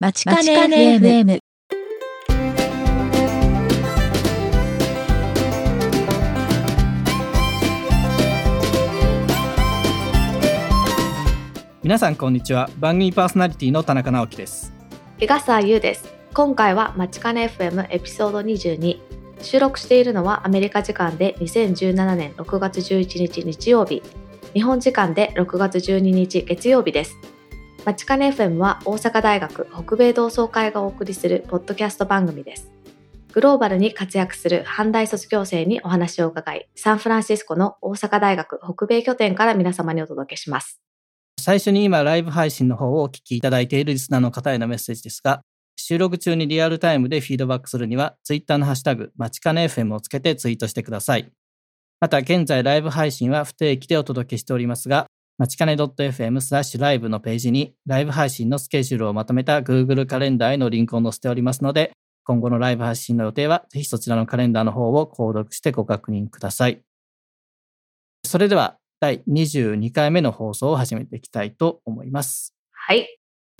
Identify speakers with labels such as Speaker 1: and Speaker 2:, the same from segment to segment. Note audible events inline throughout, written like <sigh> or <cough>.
Speaker 1: まちかね FM。
Speaker 2: 皆さんこんにちは。番組パーソナリティの田中直樹です。
Speaker 3: 江笠優です。今回はまちかね FM エピソード22収録しているのはアメリカ時間で2017年6月11日日曜日。日本時間で6月12日月曜日ですまちかね FM は大阪大学北米同窓会がお送りするポッドキャスト番組ですグローバルに活躍する阪大卒業生にお話を伺いサンフランシスコの大阪大学北米拠点から皆様にお届けします
Speaker 2: 最初に今ライブ配信の方をお聞きいただいているリスナーの方へのメッセージですが収録中にリアルタイムでフィードバックするには、ツイッターのハッシュタグ、まちかね FM をつけてツイートしてください。また、現在ライブ配信は不定期でお届けしておりますが、まちかね .fm スラッシュライブのページに、ライブ配信のスケジュールをまとめた Google カレンダーへのリンクを載せておりますので、今後のライブ配信の予定は、ぜひそちらのカレンダーの方を購読してご確認ください。それでは、第22回目の放送を始めていきたいと思います。
Speaker 3: はい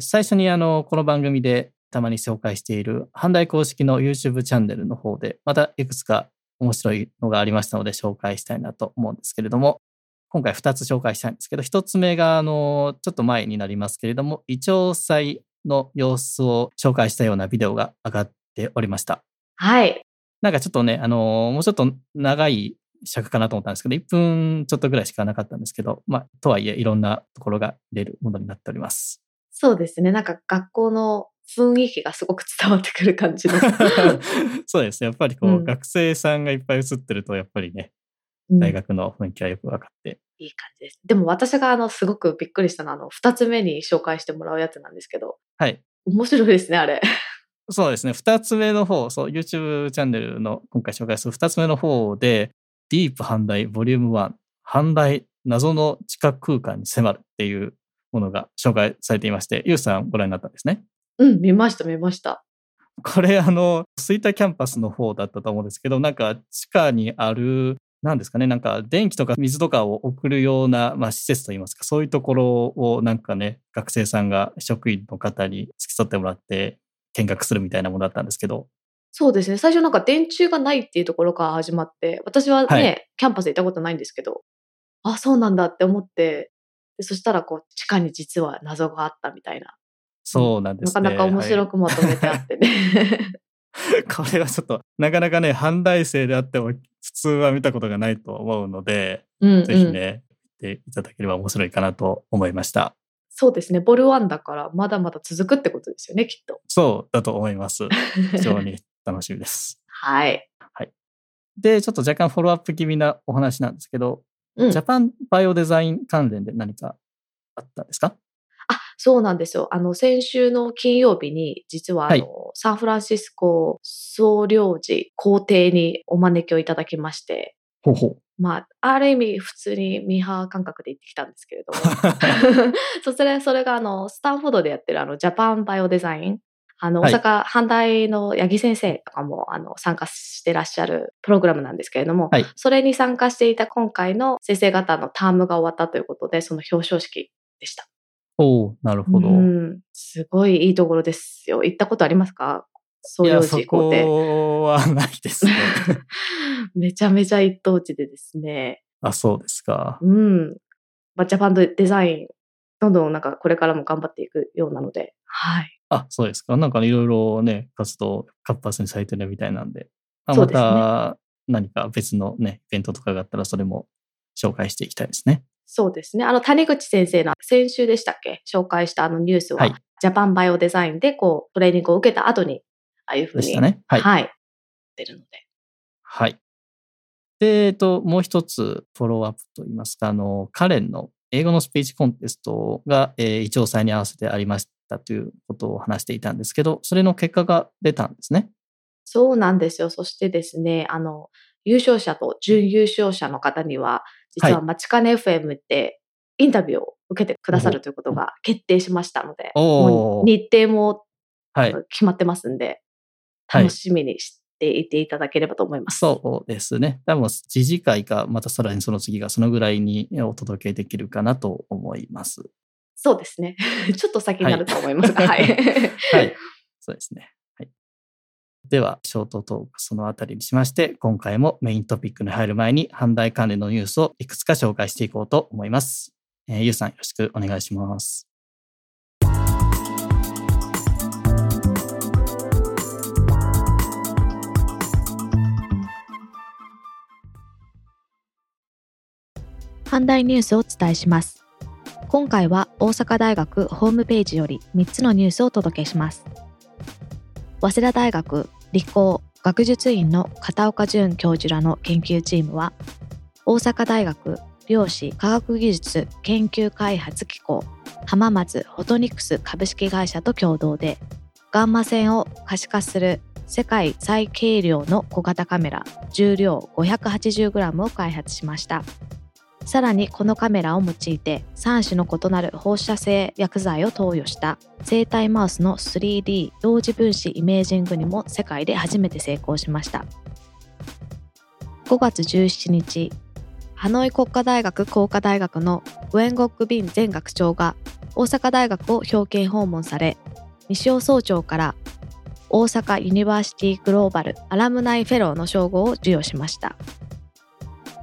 Speaker 2: 最初にあの、この番組でたまに紹介している、阪大公式の YouTube チャンネルの方で、またいくつか面白いのがありましたので紹介したいなと思うんですけれども、今回2つ紹介したいんですけど、1つ目が、あの、ちょっと前になりますけれども、胃腸祭の様子を紹介したようなビデオが上がっておりました。
Speaker 3: はい
Speaker 2: なんかちょっとね、あの、もうちょっと長い尺かなと思ったんですけど、1分ちょっとぐらいしかなかったんですけど、まあ、とはいえ、いろんなところが出るものになっております。
Speaker 3: そうですねなんか学校の雰囲気がすごく伝わってくる感じの <laughs>
Speaker 2: そうですね。やっぱりこう、
Speaker 3: うん
Speaker 2: 学生さんがいっぱい映ってると、やっぱりね、
Speaker 3: うん
Speaker 2: 大学の雰囲気はよく分かって。
Speaker 3: いい感じです。でも私があのすごくびっくりしたのはあの二つ目に紹介してもらうやつなんですけど、
Speaker 2: はい。
Speaker 3: 面白いですね、あれ。
Speaker 2: そうですね。二つ目の方、そう、YouTube チャンネルの今回紹介する二つ目の方で、ディープ阪大ボリューム1、阪大謎の地下空間に迫るっていうものが紹介されていまして、ゆうさんご覧になったんですね？
Speaker 3: うん、見ました、見ました。
Speaker 2: これあの、吹田キャンパスの方だったと思うんですけど、なんか地下にある、なんですかね、なんか電気とか水とかを送るような、まあ、施設といいますか、そういうところをなんかね、学生さんが職員の方に付き添ってもらって見学するみたいなものだったんですけど、
Speaker 3: そうですね。最初なんか電柱がないっていうところから始まって、私はね、
Speaker 2: はい
Speaker 3: キャンパス行ったことないんですけど、あ、そうなんだって思って、でそしたらこう、地下に実は謎があったみたいな。
Speaker 2: そうなんですね。
Speaker 3: なかなか面白くまとめてあってね。
Speaker 2: はい <laughs> <laughs> これはちょっと、なかなかね、阪大生であっても普通は見たことがないと思うので、
Speaker 3: うん、うん。
Speaker 2: ぜひね、見ていただければ面白いかなと思いました。
Speaker 3: そうですね。ボルワンだからまだまだ続くってことですよね、きっと。
Speaker 2: そうだと思います。<laughs> 非常に楽しみです。
Speaker 3: はい。
Speaker 2: で、ちょっと若干フォローアップ気味なお話なんですけど、
Speaker 3: うん
Speaker 2: ジャパンバイオデザイン関連で何かあったんですか？
Speaker 3: あ、そうなんですよ。あの、先週の金曜日に、実はあの、
Speaker 2: はい
Speaker 3: サンフランシスコ総領事公邸にお招きをいただきまして、
Speaker 2: ほうほう。
Speaker 3: まあ、ある意味普通にミーハー感覚で行ってきたんですけれども。<laughs> <laughs> そそれ、それがあの、スタンフォードでやってるあの、ジャパンバイオデザイン。あの、
Speaker 2: はい
Speaker 3: 大阪、阪大の八木先生とかも、あの、参加してらっしゃるプログラムなんですけれども、
Speaker 2: はい
Speaker 3: それに参加していた今回の先生方のタームが終わったということで、その表彰式でした。
Speaker 2: おおなるほど。
Speaker 3: うん、すごいいいところですよ。行ったことありますか？総領
Speaker 2: いや、そ
Speaker 3: 事公邸。
Speaker 2: こはないですね。<laughs>
Speaker 3: めちゃめちゃ一等地でですね。
Speaker 2: あ、そうですか。
Speaker 3: うん。まあ、ジャパンデザイン、どんどんなんかこれからも頑張っていくようなので、はい。
Speaker 2: あ、そうですか。なんかいろいろね、活動活発にされてるみたいなんで、まあまた何か別のね、イベントとかがあったらそれも紹介していきたいですね。
Speaker 3: そうですね。あの、谷口先生の先週でしたっけ？紹介したあのニュースは、
Speaker 2: はい
Speaker 3: ジャパンバイオデザインでこう、トレーニングを受けた後に、ああいうふうに、
Speaker 2: でしたね。はい。
Speaker 3: はい。出るので。
Speaker 2: はい。で、えっと、もう一つフォローアップといいますか、あの、カレンの英語のスピーチコンテストが、えー、一応祭に合わせてありましたということを話していたんですけど、それの結果が出たんですね。
Speaker 3: そうなんですよ。そしてですね、あの、優勝者と準優勝者の方には、実は
Speaker 2: は
Speaker 3: マチカネ FM ってインタビューを受けてくださるということが決定しましたので、もう日程も
Speaker 2: はい。
Speaker 3: 決まってますんで、
Speaker 2: はい
Speaker 3: 楽しみにしていていただければと思います。
Speaker 2: そうですね。多分、次次回か、またさらにその次がそのぐらいにお届けできるかなと思います。
Speaker 3: そうですね。<laughs> ちょっと先になると思いますが、はい。<laughs>
Speaker 2: はい。そうですね。では、ショートトークそのあたりにしまして、今回もメイントピックに入る前に、阪大関連のニュースをいくつか紹介していこうと思います。えー、ゆうさんよろしくお願いします。
Speaker 3: 阪大ニュースをお伝えします。今回は大阪大学ホームページより3つのニュースをお届けします。早稲田大学理工学術院の片岡淳教授らの研究チームは、大阪大学量子科学技術研究開発機構浜松フォトニクス株式会社と共同で、ガンマ線を可視化する世界最軽量の小型カメラ重量 580g を開発しました。さらにこのカメラを用いて3種の異なる放射性薬剤を投与した。生体マウスの 3D 同時分子イメージングにも世界で初めて成功しました。5月17日ハノイ国家大学工科大学のグエン・ゴック・ビン前学長が大阪大学を表敬訪問され西尾総長から大阪 University Global Alumni Fellow の称号を授与しました。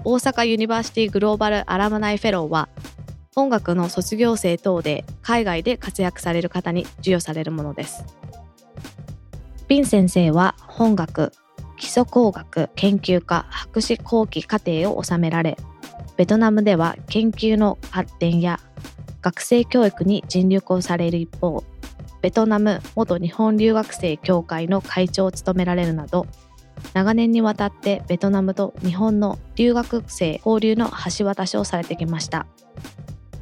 Speaker 3: 大阪ユニバーシティグローバルアラムナイフェローは音楽の卒業生等で海外で活躍される方に授与されるものです。ビン先生は本学、基礎工学研究科博士後期課程を修められ、ベトナムでは研究の発展や学生教育に尽力をされる一方、ベトナム元日本留学生協会の会長を務められるなど、長年にわたってベトナムと日本の留学生交流の橋渡しをされてきました。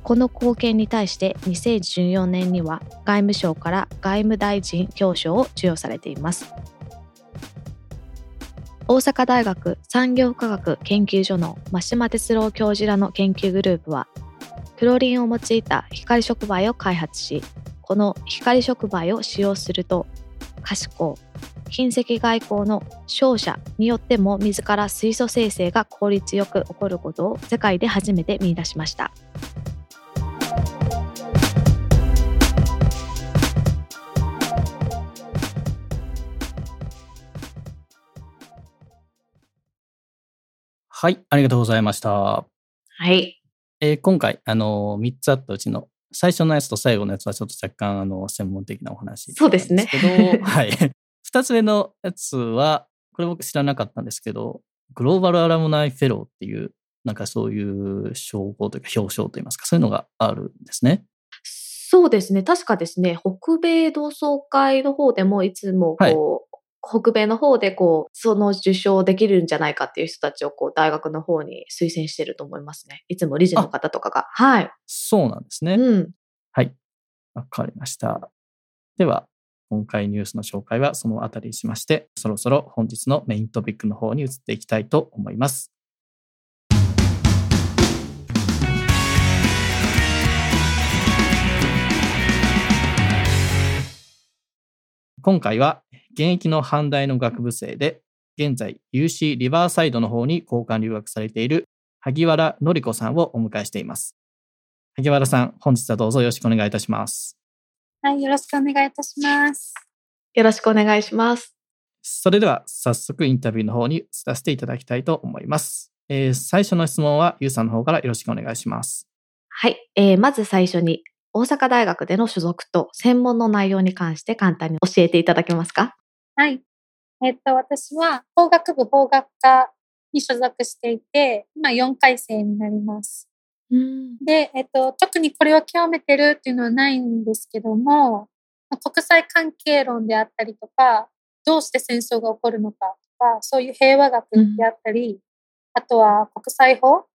Speaker 3: この貢献に対して2014年には外務省から外務大臣表彰を授与されています。大阪大学産業科学研究所の真島哲郎教授らの研究グループはクロリンを用いた光触媒を開発しこの光触媒を使用すると可視光近赤外光の照射によっても自ら水素生成が効率よく起こることを世界で初めて見出しました。
Speaker 2: はい、ありがとうございました。
Speaker 3: はい。
Speaker 2: えー今回、あのー、3つあったうちの最初のやつと最後のやつはちょっと若干、あの、専門的なお話
Speaker 3: そうですね
Speaker 2: はい。2つ目のやつは、これ僕知らなかったんですけど、グローバルアラムナイフェローっていう、なんかそういう称号というか表彰といいますか、そういうのがあるんですね。
Speaker 3: そうですね。確かですね、北米同窓会の方でもいつもこう、北米の方でこう、その受賞できるんじゃないかっていう人たちをこう、大学の方に推薦してると思いますね。いつも理事の方とかが。はい。
Speaker 2: そうなんですね。
Speaker 3: うん。
Speaker 2: はい。わかりました。では、今回ニュースの紹介はそのあたりにしまして、そろそろ本日のメイントピックの方に移っていきたいと思います。今回は現役の阪大の学部生で、現在 UC リバーサイドの方に交換留学されている萩原紀子さんをお迎えしています。萩原さん、本日はどうぞよろしくお願いいたします。
Speaker 1: はい、よろしくお願いいたします。
Speaker 3: よろしくお願いします。
Speaker 2: それでは早速インタビューの方に移らせていただきたいと思います。えー最初の質問はゆうさんの方からよろしくお願いします。
Speaker 3: はい。えー、まず最初に、大阪大学での所属と専門の内容に関して簡単に教えていただけますか？
Speaker 1: はい。えっと、私は法学部法学科に所属していて、今4回生になります。
Speaker 3: うん。
Speaker 1: で、えっと、特にこれを極めてるっていうのはないんですけども、まあ国際関係論であったりとか、どうして戦争が起こるのかとか、そういう平和学であったり、あとは国際法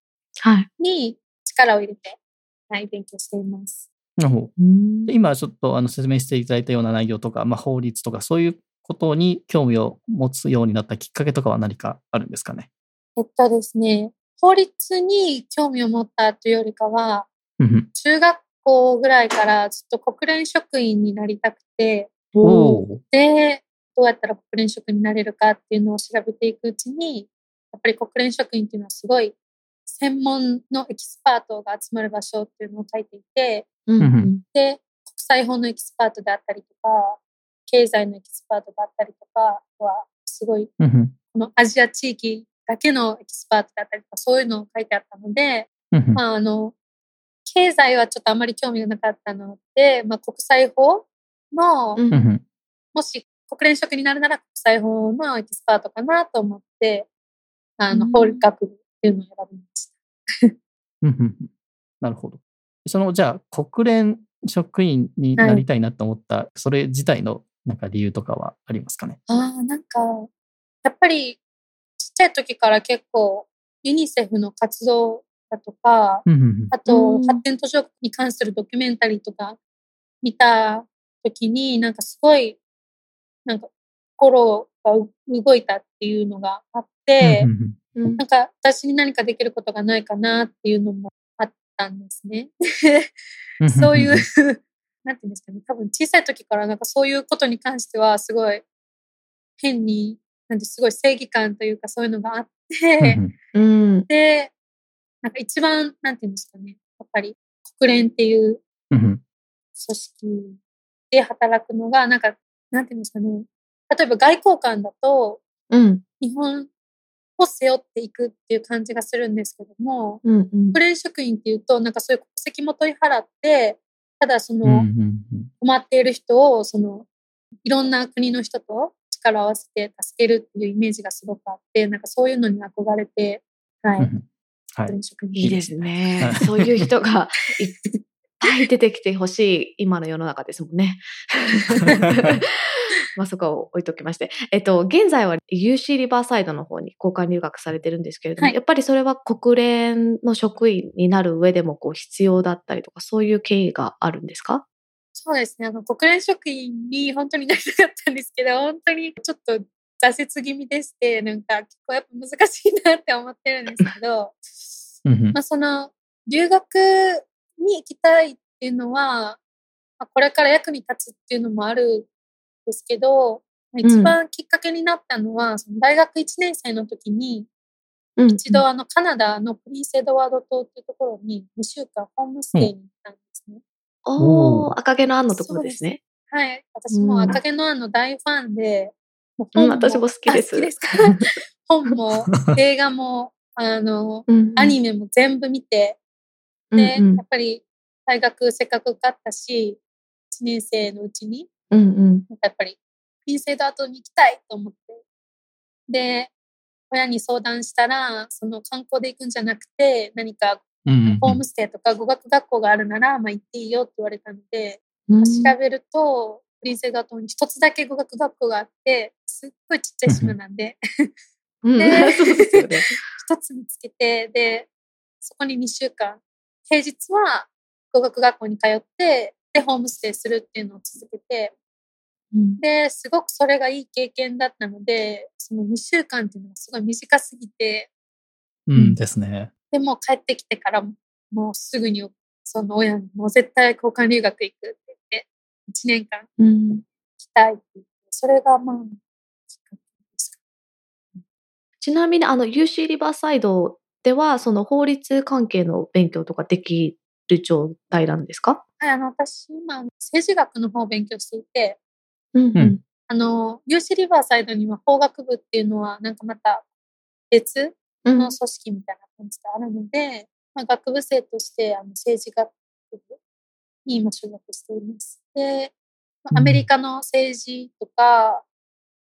Speaker 3: はい。
Speaker 1: に力を入れて、はい、勉強しています。
Speaker 2: 今ちょっとあの説明していただいたような内容とか、まあ、法律とかそういうことに興味を持つようになったきっかけとかは何かあるんですかね？
Speaker 1: えっとですね、法律に興味を持ったというよりかは、中学校ぐらいからずっと国連職員になりたくて、で、どうやったら国連職になれるかっていうのを調べていくうちに、やっぱり国連職員っていうのはすごい専門のエキスパートが集まる場所っていうのを書いていて、
Speaker 3: うんうん。
Speaker 1: で、国際法のエキスパートであったりとか、経済のエキスパートであったりとかは、すごい、
Speaker 2: うんうん。
Speaker 1: このアジア地域だけのエキスパートであったりとか、そういうのを書いてあったので、
Speaker 2: うんうん。
Speaker 1: まあ、あの、経済はちょっとあまり興味がなかったので、まあ、国際法の、もし国連職になるなら国際法のエキスパートかなと思って、あの、
Speaker 3: うん。
Speaker 1: 法学部っていうのを選びま <laughs>
Speaker 2: なるほど。その、じゃあ、国連職員になりたいなと思った、それ自体のなんか理由とかはありますかね？
Speaker 1: ああ、なんか、やっぱりちっちゃい時から結構ユニセフの活動だとか、あと
Speaker 3: うん
Speaker 1: 発展途上国に関するドキュメンタリーとか見た時になんかすごい、なんか心が動いたっていうのがあって、
Speaker 2: うん。
Speaker 1: なんか私に何かできることがないかなっていうのもあったんですね。
Speaker 2: うん <laughs>
Speaker 1: そういう、なんていうんですかね、多分小さい時からなんかそういうことに関してはすごい変に、なんですごい正義感というかそういうのがあって、で、なんか一番、なんていうんですかね、やっぱり国連っていう組織で働くのが、なんか、なんていうんですかね、例えば外交官だと
Speaker 3: うん。
Speaker 1: 日本を背負っていくっていう感じがするんですけども、
Speaker 3: うんうん
Speaker 1: 国連職員っていうと、なんかそういう国籍も取り払って、ただその、困っている人を、その、いろんな国の人と力を合わせて助けるっていうイメージがすごくあって、なんかそういうのに憧れて、はい、
Speaker 2: はい。
Speaker 3: いいですね
Speaker 2: はい。
Speaker 3: そういう人がいっぱい出てきてほしい今の世の中ですもんね。<laughs> まあそこは置いときまして。えっと、現在は UC リバーサイドの方に交換留学されてるんですけれども、
Speaker 1: はい
Speaker 3: やっぱりそれは国連の職員になる上でもこう必要だったりとか、そういう経緯があるんですか？
Speaker 1: そうですね。あの、国連職員に本当になりたかったんですけど、本当にちょっと挫折気味でして、なんか結構やっぱ難しいなって思ってるんですけど、まあその、留学に行きたいっていうのは、まあ、これから役に立つっていうのもあるんですけど、まあ一番きっかけになったのは、その大学1年生の時に、
Speaker 3: うん
Speaker 1: 一度あのカナダのプリンスエドワード島っていうところに2週間ホームステイに行ったんですね。
Speaker 3: おー、赤毛のアンのところですね。
Speaker 1: はい。私も赤毛のアンの大ファンで、もう
Speaker 3: うん私も好きです。
Speaker 1: あ好きですか？<laughs> 本も映画も、あの、
Speaker 3: うん
Speaker 1: アニメも全部見て、で、
Speaker 3: うんうん。
Speaker 1: やっぱり大学せっかく受かったし、1年生のうちに、
Speaker 3: うんうん。
Speaker 1: なんかやっぱり、プリンセード後に行きたいと思って。で、親に相談したら、その観光で行くんじゃなくて、何かホームステイとか語学学校があるなら、まあ行っていいよって言われたので、
Speaker 3: うん。
Speaker 1: 調べると、プリンセード島に一つだけ語学学校があって、すっごいちっちゃい島なんで、
Speaker 3: うん。
Speaker 1: で <laughs>
Speaker 3: そうですよね。
Speaker 1: 一つ見つけて、で、そこに2週間、平日は語学学校に通って、で、ホームステイするっていうのを続けて、
Speaker 3: うん。
Speaker 1: で、すごくそれがいい経験だったので、その2週間っていうのがすごい短すぎて、
Speaker 2: うんですね。
Speaker 1: でもう帰ってきてからももうすぐにその親にもう絶対交換留学行くって言って、1年間
Speaker 3: うん。
Speaker 1: 行きたいって言って、それがまあ、
Speaker 3: ちなみに、あの、UC リバーサイドでは、その法律関係の勉強とかできる状態なんですか？
Speaker 1: はい、あの、私、今、政治学の方を勉強していて、
Speaker 3: うん
Speaker 2: うん。
Speaker 1: あの、UC リバーサイドには法学部っていうのは、なんかまた別
Speaker 3: うん。
Speaker 1: の組織みたいな感じであるので、まあ、学部生としてあの政治学部に今所属しています。で、まあアメリカの政治とか、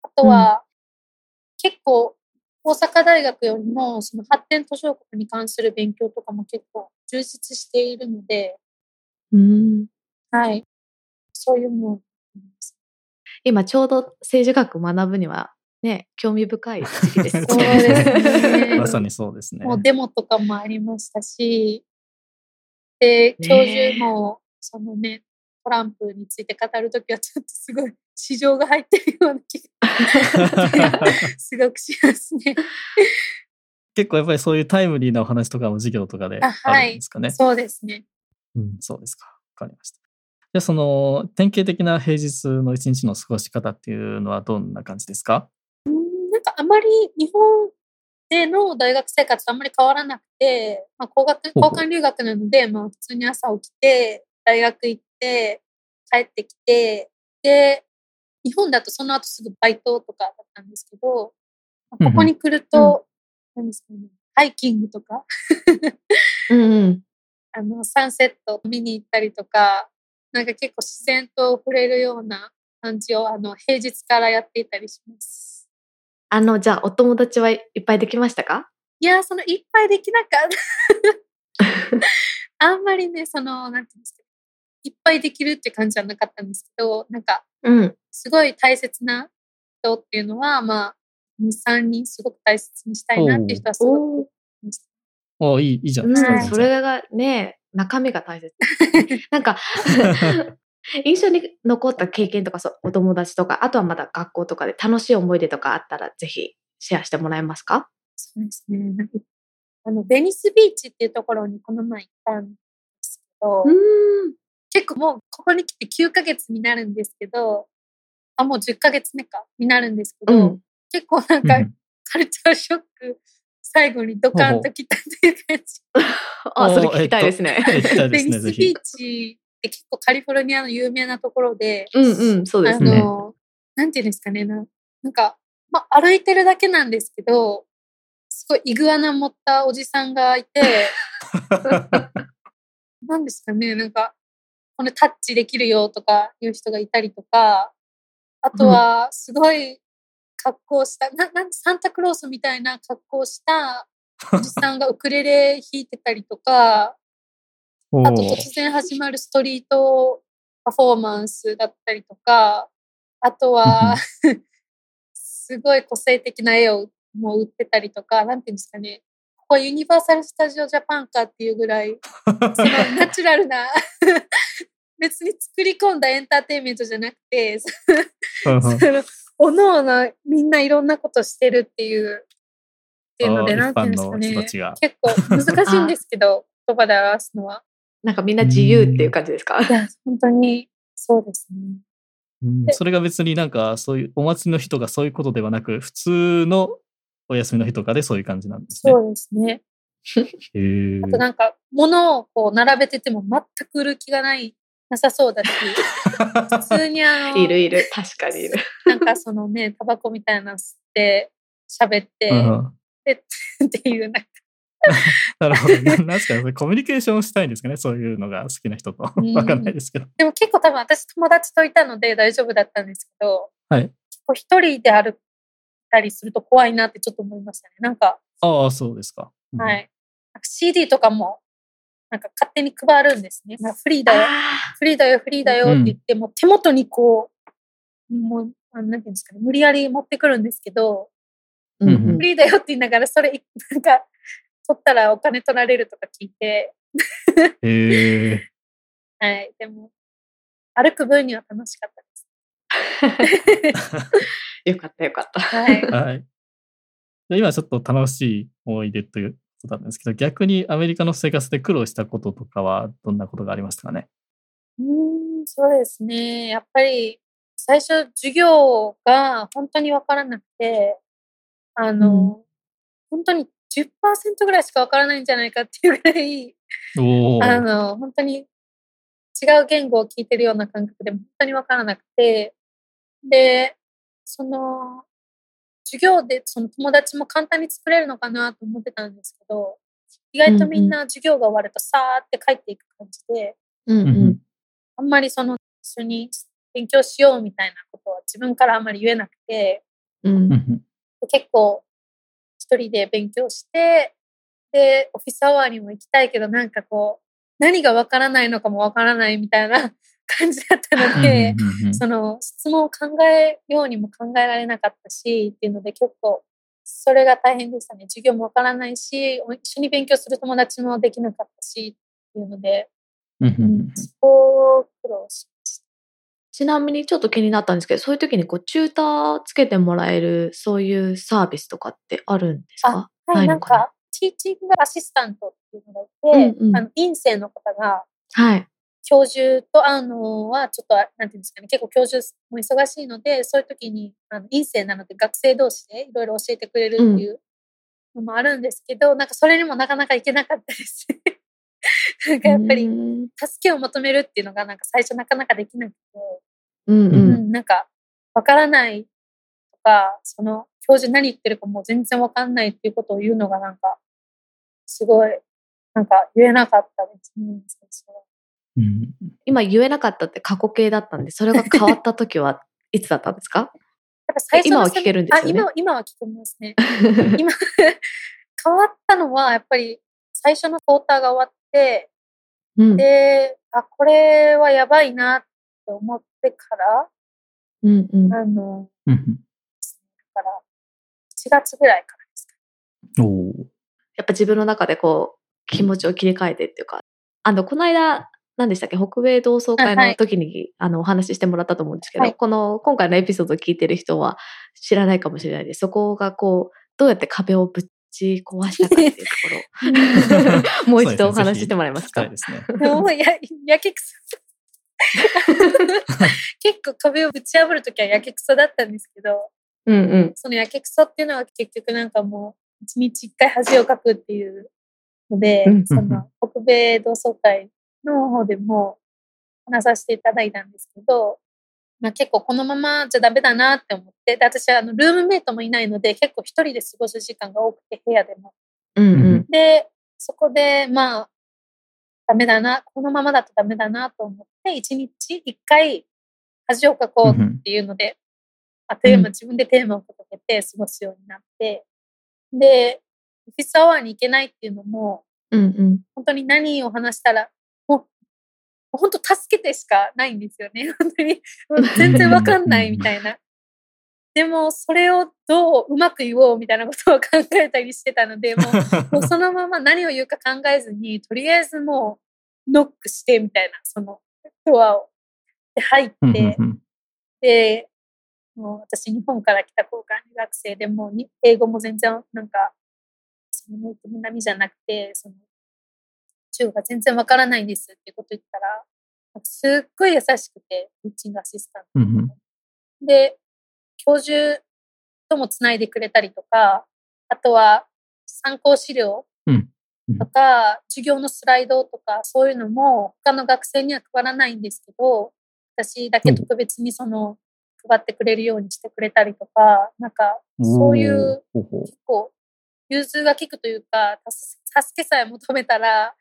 Speaker 1: あとは、結構、大阪大学よりも、その発展途上国に関する勉強とかも結構充実しているので、
Speaker 3: うん
Speaker 1: はい。そういうのをやります。
Speaker 3: 今ちょうど政治学学ぶにはね、興味深い時期ですよ <laughs>
Speaker 1: そうですね
Speaker 2: まさにそうですね。
Speaker 1: もうデモとかもありましたし、で、教授も、そのね、トランプについて語るときはちょっとすごい市場が入ってるような気が <laughs> すごくしますね。
Speaker 2: 結構やっぱりそういうタイムリーなお話とかも授業とかで
Speaker 1: あ
Speaker 2: あ
Speaker 1: はい
Speaker 2: るんですかね。
Speaker 1: そうですね。
Speaker 2: うん、そうですか。わかりました。じゃあその典型的な平日の一日の過ごし方っていうのはどんな感じですか？
Speaker 1: うんなんかあまり日本での大学生活とあんまり変わらなくて、まあ、交学交換留学なので、まあ、普通に朝起きて、大学行って、帰ってきて、で、日本だとその後すぐバイトとかだったんですけど、ここに来ると、うん、何ですかね、ハイキングとか。<laughs>
Speaker 3: うん、うん、
Speaker 1: あの、サンセット見に行ったりとか、なんか結構自然と触れるような感じを、あの、平日からやっていたりします。
Speaker 3: あの、じゃあ、お友達はいっぱいできましたか？
Speaker 1: いや、その、いっぱいできなかった。<laughs> あんまりね、その、なんていうんですか、いっぱいできるって感じじゃなかったんですけど、なんか、
Speaker 3: うん、
Speaker 1: すごい大切な人っていうのは、まあ、2、3人すごく大切にしたいなっていう人はすごく
Speaker 2: あいい、いいじゃないですか。
Speaker 3: それがね、中身が大切。<laughs> なんか <laughs> 印象に残った経験とかそう、お友達とか、あとはまだ学校とかで楽しい思い出とかあったら、ぜひシェアしてもらえますか？
Speaker 1: そうですね。あの、ベニスビーチっていうところにこの前行ったんですけど、結構もうここに来て9ヶ月になるんですけど、あ、もう10ヶ月目かになるんですけど、うん、結構なんか、カルチャーショック最後にドカンと来たっていう感じ。<laughs>
Speaker 3: あ、それ聞きたいですね。
Speaker 1: ベニスビーチって結構カリフォルニアの有名なところで、
Speaker 3: うんうん、そうですね。あの、
Speaker 1: なんていうんですかね、ななんか、まあ、歩いてるだけなんですけど、すごいイグアナ持ったおじさんがいて、<laughs> なんですかね、なんか、このタッチできるよとかいう人がいたりとか、あとは、すごい格好した、な、なんサンタクロースみたいな格好した <laughs> おじさんがウクレレ弾いてたりとか、あと突然始まるストリートパフォーマンスだったりとか、あとは <laughs> すごい個性的な絵をもう売ってたりとか、なんていうんですかね。ここユニバーサル・スタジオ・ジャパンかっていうぐらい、<laughs> そのナチュラルな別に作り込んだエンターテインメントじゃなくて、おのおのみんないろんなことしてるっていう、っていうので、なんていうんですかね。結構難しいんですけど、言葉で表すのは。
Speaker 3: なんかみんな自由っていう感じですか？<laughs>
Speaker 1: いや、本当にそうですね。
Speaker 2: うん、それが別になんかそういうお祭りの日とかそういうことではなく、普通のお休みの日とかでそういう感じなんですね。
Speaker 1: そうですね。<laughs>
Speaker 2: へ
Speaker 1: あとなんか物をこう並べてても全く売る気がないなさそうだし、普通にあの、<laughs>
Speaker 3: いるいる、確かにいる。<laughs>
Speaker 1: なんかそのね、タバコみたいなの吸って喋って、うん、で <laughs> っていうなんか。
Speaker 2: なるほど。なんですかコミュニケーションしたいんですかね？そういうのが好きな人と。わかんないですけど。
Speaker 1: でも結構多分私友達といたので大丈夫だったんですけど、
Speaker 2: はい。
Speaker 1: 一人で歩いたりすると怖いなってちょっと思いましたね。なんか。
Speaker 2: ああ、そうですか。
Speaker 1: うん、はい。CD とかもなんか勝手に配るんですね。まあ、フリーだよ、フリーだよ、フリーだよって言って、も手元にこう、もう、なんていうんですかね、無理やり持ってくるんですけど、うん、フリーだよって言いながら、それ、なんか、取ったらお金取られるとか聞いて。
Speaker 2: へー。<laughs>
Speaker 1: はい、でも、歩く分には楽しかった
Speaker 3: です。<laughs> よかったよかった。
Speaker 1: はい。
Speaker 2: はい、今ちょっと楽しい思い出ということだったんですけど、逆にアメリカの生活で苦労したこととかはどんなことがありましたかね？
Speaker 1: うん、そうですね。やっぱり最初授業が本当にわからなくて、あの、うん、本当に10%ぐらいしかわからないんじゃないかっていうぐらい、あの、本当に違う言語を聞いてるような感覚で本当にわからなくて、で、その、授業でその友達も簡単に作れるのかなと思ってたんですけど、意外とみんな授業が終わるとさーって帰っていく感じで、
Speaker 3: うんうん、
Speaker 1: あんまりその一緒に勉強しようみたいなことは自分からあんまり言えなくて、
Speaker 3: うん、
Speaker 1: 結構一人で勉強して、で、オフィスアワーにも行きたいけど、なんかこう、何がわからないのかもわからないみたいな感じだったので、その質問を考えようにも考えられなかったし、っていうので結構それが大変でしたね。授業もわからないし、一緒に勉強する友達もできなかったし、っていうので、
Speaker 2: うん、
Speaker 1: そこを苦労しました。
Speaker 3: ちなみにちょっと気になったんですけど、そういう時にこうチューターつけてもらえるそういうサービスとかってあるんですか？
Speaker 1: はい、なんか、ティーチングアシスタントっていうのがいて、うんうん、あの院生の方が、
Speaker 3: はい。
Speaker 1: 教授と会うのは、ちょっと、なんていうんですかね、結構教授も忙しいので、そういう時に、あの院生なので学生同士でいろいろ教えてくれるっていうのもあるんですけど、なんかそれにもなかなか行けなかったです。<laughs> なんかやっぱり
Speaker 3: うん
Speaker 1: 助けを求めるっていうのがなんか最初なかなかできなくて、
Speaker 3: うんう。
Speaker 1: うんん、なんかわからないとか、その教授何言ってるかもう全然わかんないっていうことを言うのがなんか、すごい、なんか言えなかったです。
Speaker 2: うん。
Speaker 3: 今言えなかったって過去形だったんで、それが変わった時は <laughs> いつだったんですか？今は聞けるんですよね。
Speaker 1: あ、今は、今は聞けますね。今、<laughs> 変わったのは、やっぱり最初のクォーターが終わって、
Speaker 3: うん。
Speaker 1: で、あ、これはやばいなって思ってから、
Speaker 3: うんうん。
Speaker 1: あの、
Speaker 2: うん
Speaker 1: だから、1月ぐらいからですか。
Speaker 2: うんおー。
Speaker 3: やっぱ自分の中でこう、気持ちを切り替えてっていうか、あの、この間、何でしたっけ？北米同窓会の時に、あの、お話ししてもらったと思うんですけど、
Speaker 1: はい。
Speaker 3: この、今回のエピソードを聞いてる人は知らないかもしれないです。そこがこう、どうやって壁をぶち壊したかっていうところ。を、<laughs> もう一度お話ししてもらえますか？
Speaker 2: そうですね。<laughs>
Speaker 1: 結構壁をぶち破るときはやけくそだったんですけど、
Speaker 3: うんうん。
Speaker 1: そのやけくそっていうのは結局なんかもう、一日一回恥をかくっていうので、
Speaker 3: うん。
Speaker 1: その北米同窓会の方でも話させていただいたんですけど、まあ、結構このままじゃダメだなって思って、で私はあのルームメイトもいないので、結構一人で過ごす時間が多くて、部屋でも。
Speaker 3: うんうん。
Speaker 1: で、そこで、まあ、ダメだな、このままだとダメだなと思って、一日一回恥をかこうっていうので、あテーマ、自分でテーマを掲げて過ごすようになって、で、オフィスアワーに行けないっていうのも、
Speaker 3: うんうん。
Speaker 1: 本当に何を話したら、本当助けてしかないんですよね。<laughs> 本当に、全然わかんないみたいな。でも、それをどううまく言おうみたいなことを考えたりしてたので、もう、もうそのまま何を言うか考えずに、とりあえずもう、ノックしてみたいな、その、ドアを。で、入って、で、もう私、日本から来た交換留学生でもうに、英語も全然なんか、そのネイティブ並みじゃなくて、その、中国が全然わからないんですってこと言ったら、すっごい優しくて、ティーチングアシスタント。
Speaker 2: うんうん。
Speaker 1: で、教授ともつないでくれたりとか、あとは参考資料
Speaker 2: うん。うん
Speaker 1: とか、授業のスライドとか、そういうのも他の学生には配らないんですけど、私だけ特別にその、配ってくれるようにしてくれたりとか、なんか、そういう、結構、融通が利くというか、助助けさえ求めたら、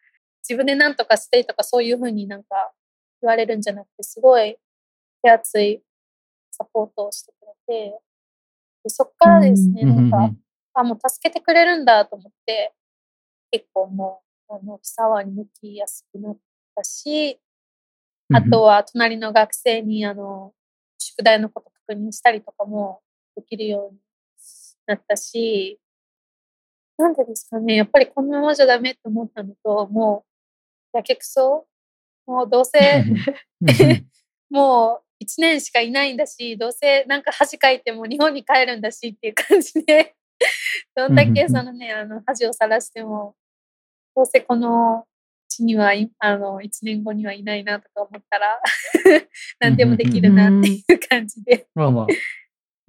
Speaker 1: 自分で何とかしてとか、そういうふうになんか言われるんじゃなくて、すごい手厚いサポートをしてくれて、でそっからですね、
Speaker 2: うん
Speaker 1: なんか、あ、もう助けてくれるんだと思って、結構もう、あの、キサワに向きやすくなったし、あとは隣の学生に、あの、宿題のこと確認したりとかもできるようになったし、なんでですかね、やっぱりこのままじゃダメって思ったのと、もう、やけくそもうどうせ、もう一年しかいないんだし、どうせなんか恥かいても日本に帰るんだしっていう感じで、<laughs> どんだけそのね、あの恥をさらしても、どうせこの地にはい、あの、一年後にはいないなとか思ったら、<laughs> 何でもできるなっていう感じで。
Speaker 2: まあまあ、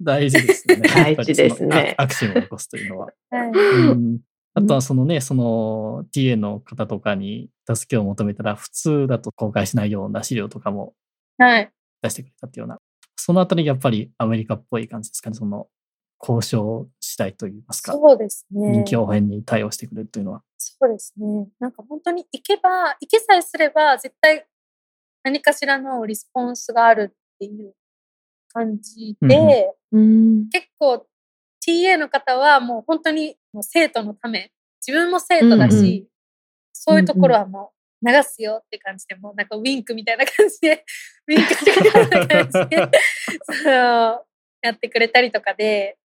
Speaker 2: 大事ですね。<laughs>
Speaker 3: 大事ですね
Speaker 2: アクションを起こすというのは。
Speaker 1: はい。
Speaker 2: うんあとはそのね、その TA の方とかに助けを求めたら、普通だと公開しないような資料とかも
Speaker 1: はい。
Speaker 2: 出してくれたっていうような、そのあたりやっぱりアメリカっぽい感じですかね。その交渉したいといいますか、
Speaker 1: そうですね。
Speaker 2: 臨機応変に対応してくれるというのは。
Speaker 1: そうですね。なんか本当に行けば、行けさえすれば、絶対何かしらのリスポンスがあるっていう感じで、
Speaker 2: うん
Speaker 3: うん。
Speaker 1: 結構 TA の方はもう本当にもう生徒のため、自分も生徒だし、
Speaker 3: うんうん
Speaker 1: そういうところはもう流すよって感じで、もうなんかウィンクみたいな感じで、<laughs> ウィンクしてくれるような感じで、そのやってくれたりとかで、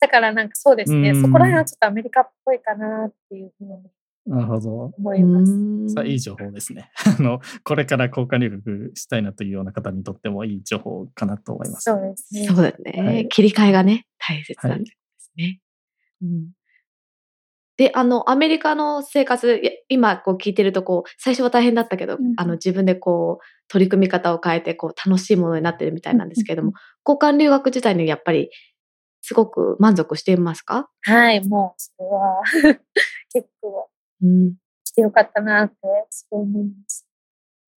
Speaker 1: だからなんかそうですね、
Speaker 2: うん。
Speaker 1: そこら辺はちょっとアメリカっぽいかなっていうふうに
Speaker 2: なるほど。
Speaker 1: 思います。
Speaker 2: さあいい情報ですね。<laughs> あの、これから交換留学したいなというような方にとってもいい情報かなと思います。
Speaker 1: そうですね。
Speaker 3: そうだね、
Speaker 2: はい
Speaker 3: 切り替えがね、大切なんですね。うん。で、あの、アメリカの生活、いや今こう聞いてると、こう、最初は大変だったけど、
Speaker 1: うん
Speaker 3: あの、自分でこう、取り組み方を変えて、こう、楽しいものになってるみたいなんですけれども、交換留学自体にやっぱりすごく満足していますか
Speaker 1: はい、もう、それは結構
Speaker 3: うん。
Speaker 1: 来てよかったなって、すごい思います。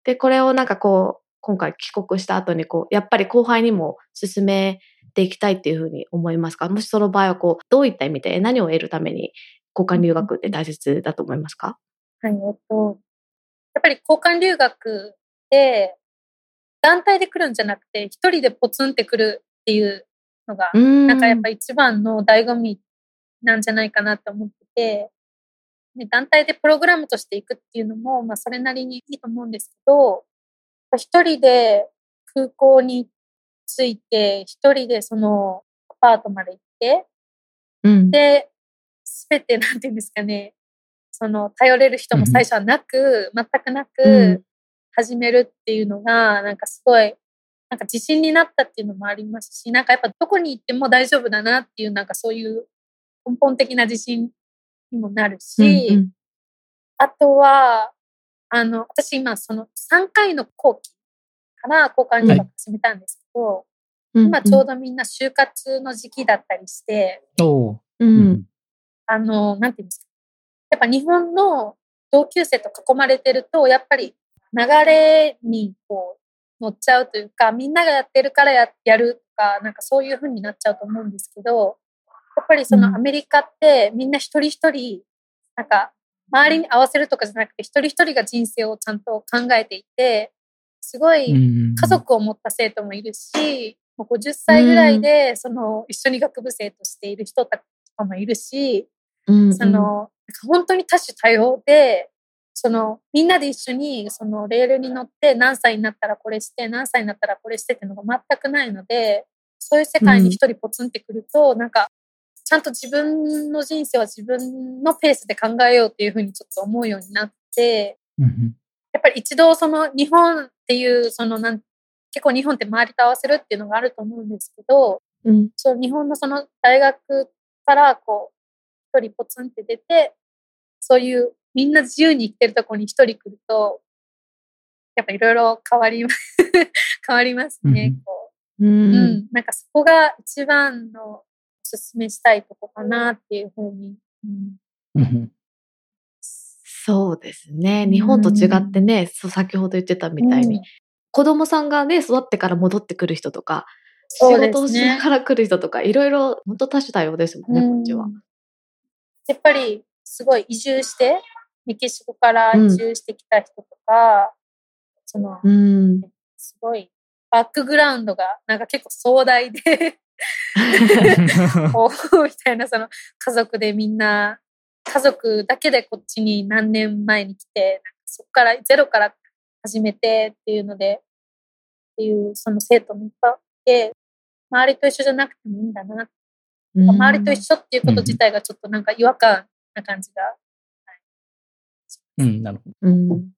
Speaker 3: で、これをなん。かこう、今回帰国した後にこう、やっぱり後輩にも進めていきたいっていうふうに思いますかもしその場合はこう、どういった意味で何を得るために交換留学って大切だと思いますか
Speaker 1: はい、えっと、やっぱり交換留学で、団体で来るん。じゃなくて、一人でポツンって来るっていうのが、
Speaker 3: ん。
Speaker 1: なん。かやっぱ一番の醍醐味なん。じゃないかなって思ってて、で団体でプログラムとしていくっていうのも、まあそれなりにいいと思うんですけど、一人で空港に着いて、一人でそのアパートまで行って、
Speaker 3: うん。
Speaker 1: で、すべてなんていうんですかね、その頼れる人も最初はなく、全くな
Speaker 3: うん
Speaker 1: く始めるっていうのが、なんかすごい、なんか自信になったっていうのもありますし、なんかやっぱどこに行っても大丈夫だなっていう、なんかそういう根本的な自信にもなるし、
Speaker 3: うん
Speaker 1: あとは、あの、私今その3回の後期から交換留学始めたんですけど、
Speaker 3: うん
Speaker 1: 今ちょうどみんな就活の時期だったりして、
Speaker 3: う。
Speaker 2: うんん。
Speaker 1: あの、なんていうんですか。やっぱ日本の同級生と囲まれてると、やっぱり流れにこう乗っちゃうというか、みんながやってるからややるとか、なんかそういう風になっちゃうと思うんですけど、やっぱりそ
Speaker 3: うん。
Speaker 1: のアメリカってみんな一人一人、なんか周りに合わせるとかじゃなくて、一人一人が人生をちゃんと考えていて、すごい
Speaker 2: うん
Speaker 1: 家族を持った生徒もいるし、もう50歳ぐらいで、その一緒に学部生としている人とかもいるし、
Speaker 3: うん
Speaker 1: その、本当に多種多様で、その、みんなで一緒に、その、レールに乗って、何歳になったらこれして、何歳になったらこれしてっていうのが全くないので、そういう世界に一人ポツンってくると、なんか、ちゃんと自分の人生は自分のペースで考えようっていうふうにちょっと思うようになって、
Speaker 2: うん
Speaker 1: やっぱり一度その日本っていう、そのなん、結構日本って周りと合わせるっていうのがあると思うんですけど、
Speaker 3: うん。
Speaker 1: そう日本のその大学からこう一人ポツンって出てそういうみんな自由に生きてるところに一人来るとやっぱいろいろ変わります <laughs> 変わりますね。
Speaker 2: うん
Speaker 1: こ
Speaker 3: う。
Speaker 1: ううんん、なんかそこが一番のおすすめしたいとこかなっていうふうに、うん、
Speaker 2: うん。
Speaker 3: そうですね。日本と違ってね、そう先ほど言ってたみたいに、
Speaker 1: うん。
Speaker 3: 子供さんがね、育ってから戻ってくる人とか、仕事をしながら来る人とか、いろいろ本当多種多様ですもんね、こっちは。
Speaker 1: う。んやっぱりすごい移住してメキシコから移住してきた人とか、その
Speaker 3: うん。
Speaker 1: すごいバックグラウンドがなんか結構壮大で <laughs> こうみたいなその家族でみんな家族だけでこっちに何年前に来てなんかそこからゼロから始めてっていうのでっていうその生徒もいっぱいいて周りと一緒じゃなくてもいいんだな、周りと一緒っていうこと自体がちょっとなんか違和感な感じが、
Speaker 2: うん、なるほど。
Speaker 3: うん。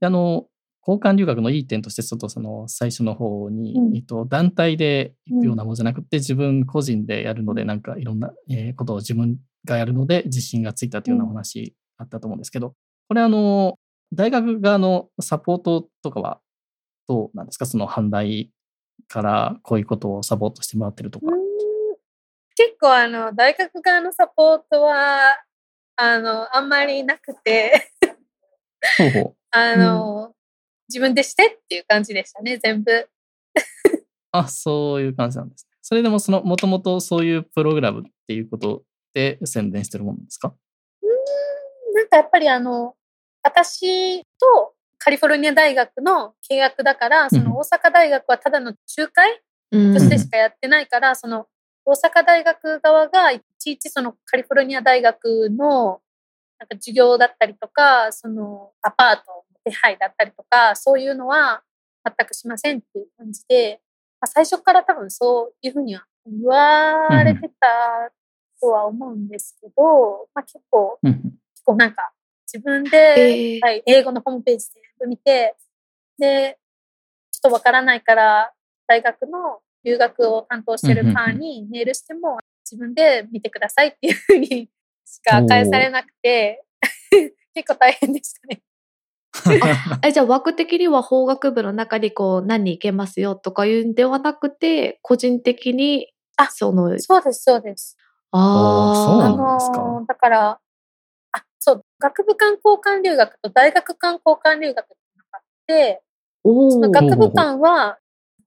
Speaker 2: あの、交換留学のいい点として、ちょっとその最初の方に、
Speaker 1: うん。
Speaker 2: えっと、団体で行くようなものじゃなくて、自分個人でやるので、なんかいろんな、えーことを自分がやるので、自信がついたというようなお話あったと思うんですけど、これあの、大学側のサポートとかはどうなんですか？その反対からこういうことをサポートしてもらってるとか。
Speaker 1: 結構あの大学側のサポートはあのあんまりなくて。
Speaker 2: ほうほう。<laughs>
Speaker 1: あの、自分でしてっていう感じでしたね全部。
Speaker 2: あ、そういう感じなんですね。それでもその、もともとそういうプログラムっていうことで宣伝してるものですか？
Speaker 1: なんかやっぱりあの私とカリフォルニア大学の契約だからその大阪大学はただの仲介
Speaker 3: うん
Speaker 1: としてしかやってないから、その大阪大学側がいちいちそのカリフォルニア大学のなんか授業だったりとか、そのアパートの手配だったりとか、そういうのは全くしませんっていう感じで、まあ、最初から多分そういうふうには言われてたとは思うんですけど、まあ結構、
Speaker 2: うん
Speaker 1: 結構なんか自分で、
Speaker 3: えー。
Speaker 1: はい、英語のホームページで見て、で、ちょっとわからないから、大学の留学を担当してる班にメールしても、自分で見てくださいっていうふうにしか返されなくて、<laughs> 結構大変でしたね。
Speaker 3: えじゃあ枠的には法学部の中にこう何人行けますよとかいうんではなくて個人的に
Speaker 1: あ
Speaker 3: その、
Speaker 1: そうです、そうです。
Speaker 2: そう
Speaker 1: あ
Speaker 2: なんですか
Speaker 1: のーだから、あ、そう、学部間交換留学と大学間交換留学ってあって、その学部間は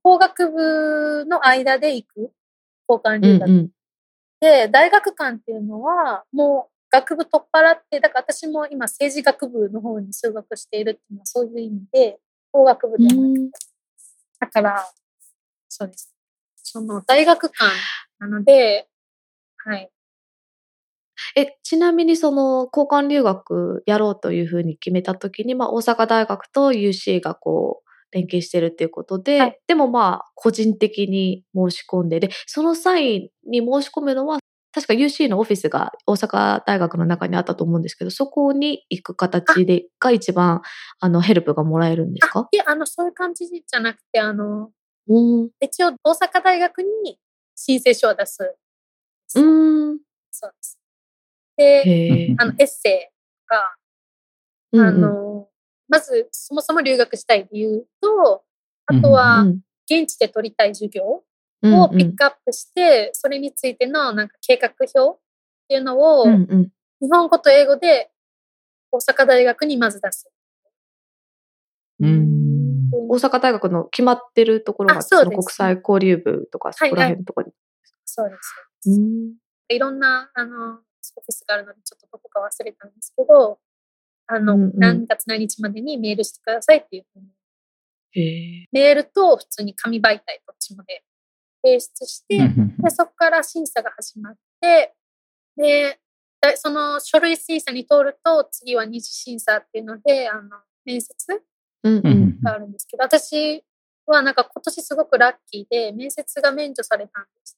Speaker 1: 工学部の間で行く交換
Speaker 3: う
Speaker 1: 留学
Speaker 3: んうん。
Speaker 1: で、大学間っていうのはもう学部取っ払って、だから私も今政治学部の方に数学しているっていうのはそういう意味で、工学部ではなくて
Speaker 3: うん
Speaker 1: だから、そうです。その大学間なので、はい。
Speaker 3: え、ちなみにその交換留学やろうというふうに決めたときに、まあ大阪大学と UC がこう連携してるっていうことで、
Speaker 1: はい
Speaker 3: でもまあ個人的に申し込んで、で、その際に申し込むのは、確か UC のオフィスが大阪大学の中にあったと思うんですけど、そこに行く形で、が一番、あの、ヘルプがもらえるんですか？
Speaker 1: あ、いや、あの、そういう感じじゃなくて、あの、
Speaker 3: うん。
Speaker 1: 一応大阪大学に申請書を出す。
Speaker 3: うん。
Speaker 1: そうです。で。あの、エッセイとか、
Speaker 3: うんうん
Speaker 1: あの、まず、そもそも留学したい理由と、あと
Speaker 3: う
Speaker 1: は、
Speaker 3: ん
Speaker 1: 現地で取りたい授業
Speaker 3: うん
Speaker 1: をピックアップして、それについてのなんか計画表っていうのを、日本語と英語で大阪大学にまず出す。
Speaker 2: うん。
Speaker 3: 大阪大学の決まってるところが、
Speaker 1: あそ
Speaker 3: の国際交流部とか、そこら辺のところに。
Speaker 1: そうです。
Speaker 3: うん
Speaker 1: いろんな、あの、オフィスがあるので、ちょっとどこか忘れたんですけど、あの、
Speaker 3: うんうん
Speaker 1: 何月何日までにメールしてくださいっていうふうに。メールと普通に紙媒体どっちもで提出して、で、そこから審査が始まって、で、だその書類審査に通ると、次は二次審査っていうので、あの、面接があるんですけど、私はなんか今年すごくラッキーで、面接が免除されたんです。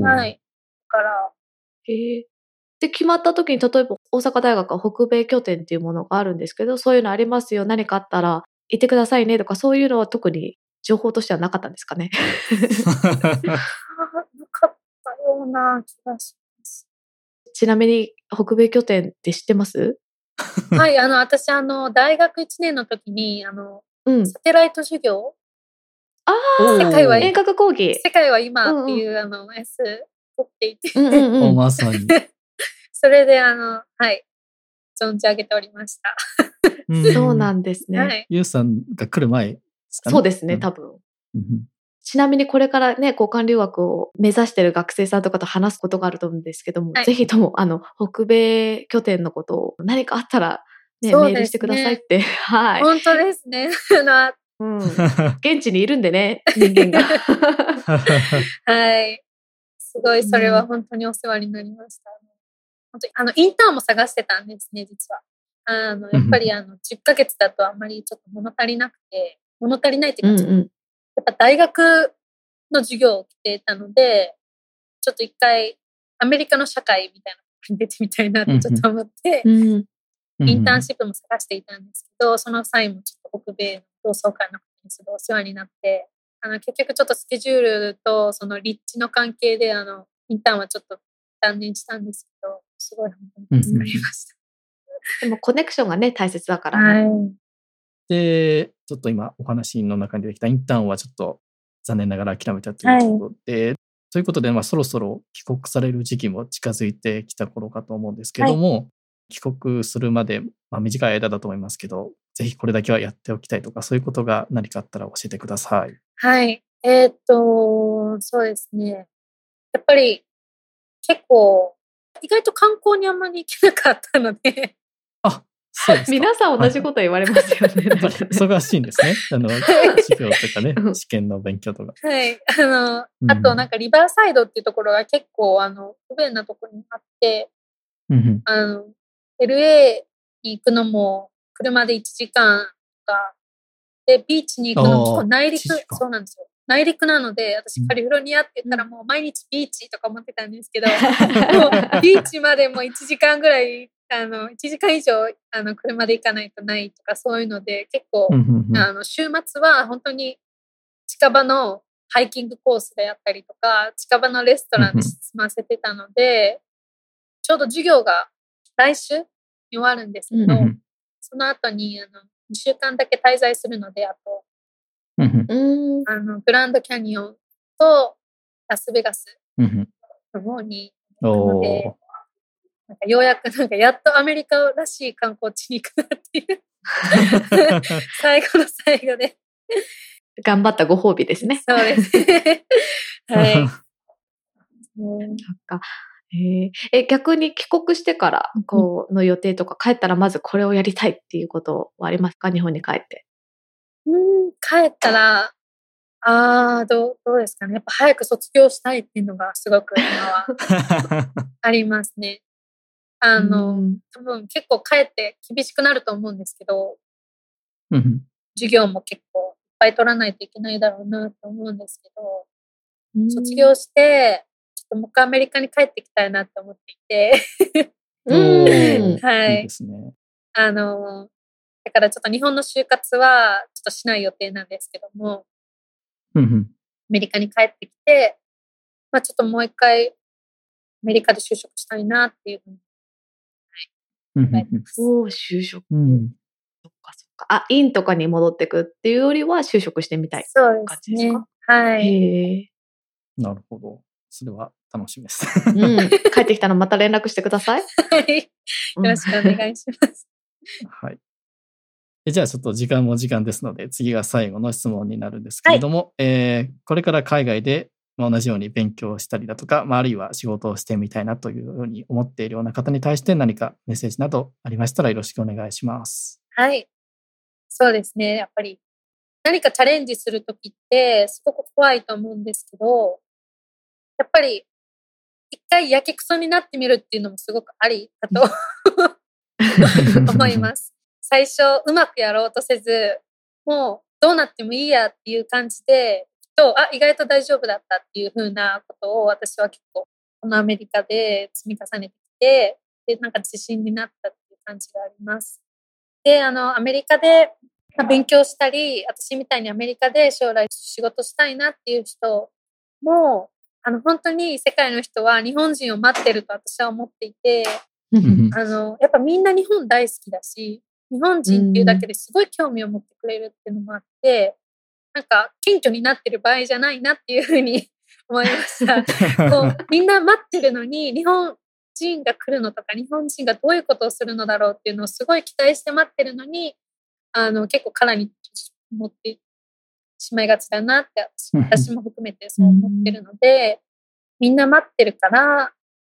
Speaker 1: はい。だから、
Speaker 3: へえ。で、決まった時に、例えば大阪大学は北米拠点っていうものがあるんですけど、そういうのありますよ、何かあったら言ってくださいねとか、そういうのは特に情報としてはなかったんですかね。
Speaker 1: なかったような気がします。<laughs>
Speaker 3: ちなみに、北米拠点って知ってます？
Speaker 1: はい、あの、私、あの、大学1年の時に、あの、
Speaker 3: うん。
Speaker 1: サテライト授業、
Speaker 3: あ
Speaker 2: 世
Speaker 1: 界は
Speaker 3: 遠隔講義。
Speaker 1: 世界は今っていう、あの、やつ取っていて、
Speaker 3: うんうん
Speaker 2: お
Speaker 3: うん。
Speaker 2: まさに。<laughs>
Speaker 1: それで、あの、はい、存じ上げておりました。
Speaker 3: そうなんんですね。
Speaker 1: はい。
Speaker 2: ゆうさんが来る前ですかね。
Speaker 3: そうですね、
Speaker 2: ん
Speaker 3: 多分。
Speaker 2: うん
Speaker 3: ちなみにこれからね、交換留学を目指している学生さんとかと話すことがあると思うんですけども、
Speaker 1: はい
Speaker 3: ぜひとも、あの、北米拠点のことを何かあったら、ね、
Speaker 1: ね
Speaker 3: メールしてくださいって。<laughs> はい。
Speaker 1: 本当ですね。あ <laughs>
Speaker 3: うん。現地にいるんでね、人間が。
Speaker 1: の、<laughs> はい。すごい、それは本当にお世話になりました。本当に、あの、インターンも探してたんですね、実は。あの、やっぱり、あの、10ヶ月だとあんまりちょっと物足りなくて、物足りないっていうか、
Speaker 3: うんうん。
Speaker 1: やっぱ大学の授業を来てたので、ちょっと一回アメリカの社会みたいなのに出てみたいなってちょっと思って、
Speaker 3: うん。
Speaker 1: インターンシップも探していたんですけど、その際もちょっと北米の同窓会の方にすごいお世話になって、あの結局ちょっとスケジュールとその立地の関係であのインターンはちょっと断念したんですけど、すごい本当に助かりまし <laughs>
Speaker 3: でもコネクションがね、大切だか
Speaker 1: た。
Speaker 3: らね。
Speaker 1: はい。
Speaker 2: で、ちょっと今お話の中に出てきたインターンはちょっと残念ながら諦めたということで、ということで、まあ、そろそろ帰国される時期も近づいてきた頃かと思うんですけども、帰国するまで、まあ、短い間だと思いますけど、ぜひこれだけはやっておきたいとか、そういうことが何かあったら教えてください。
Speaker 1: はい。えーっと、そうですね。やっぱり結構、意外と観光にあんまり行けなかったので。
Speaker 3: 皆さん同じこと言われますよね。
Speaker 2: 忙しいんですね。あの、<laughs> 授業とかね
Speaker 3: う、ん
Speaker 2: 試験の勉強とか。
Speaker 1: はい。あの、
Speaker 2: うん
Speaker 1: あとなんかリバーサイドっていうところが結構、あの、不便なところにあって、
Speaker 2: うんうん
Speaker 1: あの、LA に行くのも車で1時間とか、で、ビーチに行くの
Speaker 2: あー
Speaker 1: も内陸
Speaker 2: 1時、間
Speaker 1: そうなんですよ。内陸なので、私
Speaker 2: うん
Speaker 1: カリフォルニアって言ったらもう毎日ビーチとか思ってたんですけど、<laughs> もうビーチまでも1時間ぐらい、あの、1時間以上、あの、車で行かないとないとかそういうので、結構、あの週末は本当に近場のハイキングコースであったりとか、近場のレストランで済ませてたので、ちょうど授業が来週に終わるんですけど、その後にあの2週間だけ滞在するので、あと。あのグランドキャニオンと、ラスベガス
Speaker 2: うん
Speaker 1: の方に
Speaker 2: うん。
Speaker 1: 行くの
Speaker 2: お
Speaker 1: で
Speaker 2: ー、
Speaker 1: なんかようやくなんかやっとアメリカらしい観光地に行くなっていう最後の最後で。
Speaker 3: 頑張ったご褒美ですね。
Speaker 1: そうです。はい。<laughs> うん
Speaker 3: か。えーえ、逆に帰国してから、こう、の予定とか、帰ったらまずこれをやりたいっていうことはありますか？日本に帰って。
Speaker 1: うん、帰ったら、ああ、どう、どうですかね。やっぱ早く卒業したいっていうのがすごく今はありますね。あの、
Speaker 3: うん。
Speaker 1: 多分結構帰って厳しくなると思うんですけど、
Speaker 2: うん。
Speaker 1: 授業も結構いっぱい取らないといけないだろうなと思うんですけど、卒業して、ちょっともう一回アメリカに帰ってきたいなって思っていて、
Speaker 3: う
Speaker 2: お
Speaker 3: ん
Speaker 2: ー。<laughs>
Speaker 1: はい。
Speaker 2: いいですね。
Speaker 1: あの、だからちょっと日本の就活はちょっとしない予定なんですけども、
Speaker 2: うんうん。
Speaker 1: アメリカに帰ってきて、まあちょっともう一回アメリカで就職したいなっていうふうに
Speaker 3: おー就職。
Speaker 2: うん
Speaker 3: そっかそっか。あ、院とかに戻ってくっていうよりは就職してみたい。
Speaker 1: そうですね。はい。
Speaker 2: なるほど。それは楽しみです。
Speaker 3: うん。<laughs> 帰ってきたらまた連絡してください。
Speaker 1: はい。よろしくお願いします。<laughs>
Speaker 2: はい。えじゃあちょっと時間も時間ですので、次が最後の質問になるんですけれども、えーこれから海外でまあ同じように勉強したりだとか、まあ、あるいは仕事をしてみたいなというように思っているような方に対して何かメッセージなどありましたらよろしくお願いします。
Speaker 1: はい。そうですね。やっぱり何かチャレンジするときってすごく怖いと思うんですけど、やっぱり一回やけくそになってみるっていうのもすごくありだと <laughs> 思います。最初うまくやろうとせず、もうどうなってもいいやっていう感じで、とあ、意外と大丈夫だったっていう風なことを私は結構このアメリカで積み重ねてきて、で、なんか自信になったっていう感じがあります。で、あの、アメリカでまあ勉強したり、私みたいにアメリカで将来仕事したいなっていう人も、あの、本当に世界の人は日本人を待ってると私は思っていて、
Speaker 2: うん
Speaker 1: あの、やっぱみんな日本大好きだし、日本人っていうだけですごい興味を持ってくれるっていうのもあって、なんか謙虚になってる場合じゃないなっていうふうに <laughs> 思いました。こうみんな待ってるのに日本人が来るのとか日本人がどういうことをするのだろうっていうのをすごい期待して待ってるのにあの結構殻に持ってしまいがちだなって私も含めてそう思ってるのでみんな待ってるから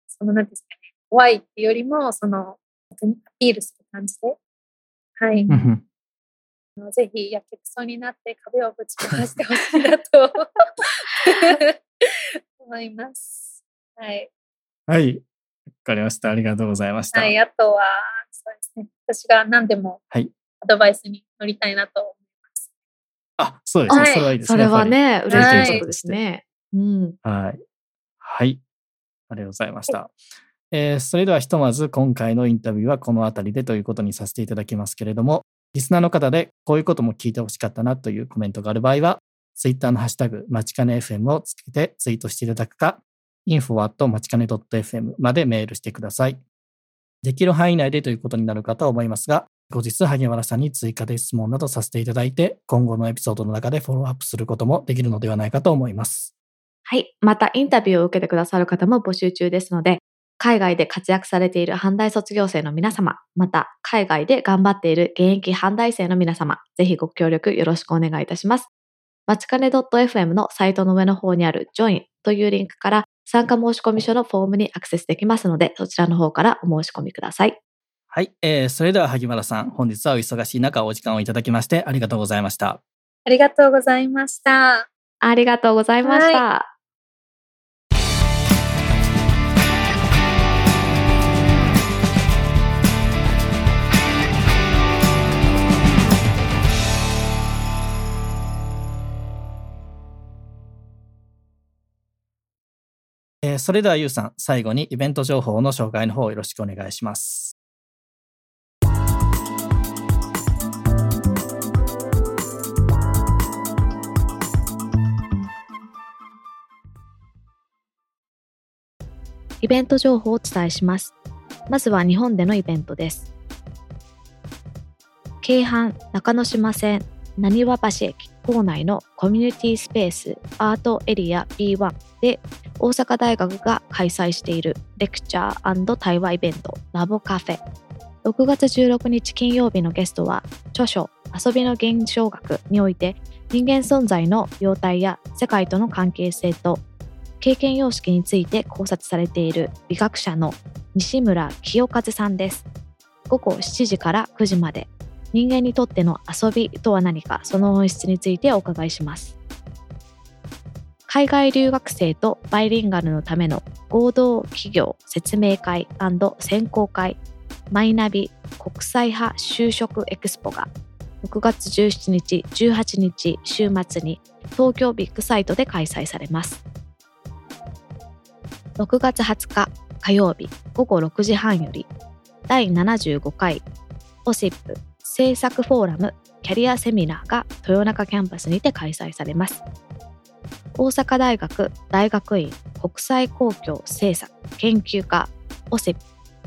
Speaker 1: その何ですかね怖いっていうよりもそのアピールする感じで。はい。のぜひやけくそになって壁をぶち壊してほしいなと <laughs> 思います。はい。
Speaker 2: はい。わかりました。ありがとうございました。
Speaker 1: はい。あとは、そうですね。私が何でも
Speaker 2: はい
Speaker 1: アドバイスに乗りたいなと思います。
Speaker 2: あ、そうですね。
Speaker 1: はい
Speaker 2: それはいいですね。
Speaker 3: それはね、しいことですね。うん。
Speaker 2: やっぱり。はい。はい。ありがとうございました。えーそれではひとまず今回のインタビューはこの辺りでということにさせていただきますけれども、リスナーの方でこういうことも聞いてほしかったなというコメントがある場合は、ツイッターのハッシュタグ、まちかね FM をつけてツイートしていただくか、info まちかね .fm までメールしてください。できる範囲内でということになるかと思いますが、後日、萩原さんに追加で質問などさせていただいて、今後のエピソードの中でフォローアップすることもできるのではないかと思います。
Speaker 3: はい。また、インタビューを受けてくださる方も募集中ですので、海外で活躍されている阪大卒業生の皆様、また、海外で頑張っている現役阪大生の皆様、ぜひご協力よろしくお願いいたします。まちかね .fm のサイトの上の方にある Join というリンクから参加申込書のフォームにアクセスできますので、そちらの方からお申し込みください。
Speaker 2: はい、えー、それでは萩原さん、本日はお忙しい中お時間をいただきましてありがとうございました。
Speaker 1: ありがとうございました。
Speaker 3: ありがとうございました。
Speaker 2: えーそれではゆうさん、最後にイベント情報の紹介の方よろしくお願いします。
Speaker 3: イベント情報をお伝えします。まずは日本でのイベントです。京阪中之島線なにわ橋駅校内のコミュニティスペースアートエリア B1 で大阪大学が開催しているレクチャー対話イベントラボカフェ6月16日金曜日のゲストは著書遊びの現象学において人間存在の様態や世界との関係性と経験様式について考察されている美学者の西村清和さんです。午後7時から9時まで人間にとっての遊びとは何かその本質についてお伺いします。海外留学生とバイリンガルのための合同企業説明会選考会マイナビ国際派就職エクスポが6月17日18日週末に東京ビッグサイトで開催されます。6月20日火曜日午後6時半より第75回オシップ制作フォーラムキャリアセミナーが豊中キャンパスにて開催されます。大阪大学大学院国際公共政策研究科オセ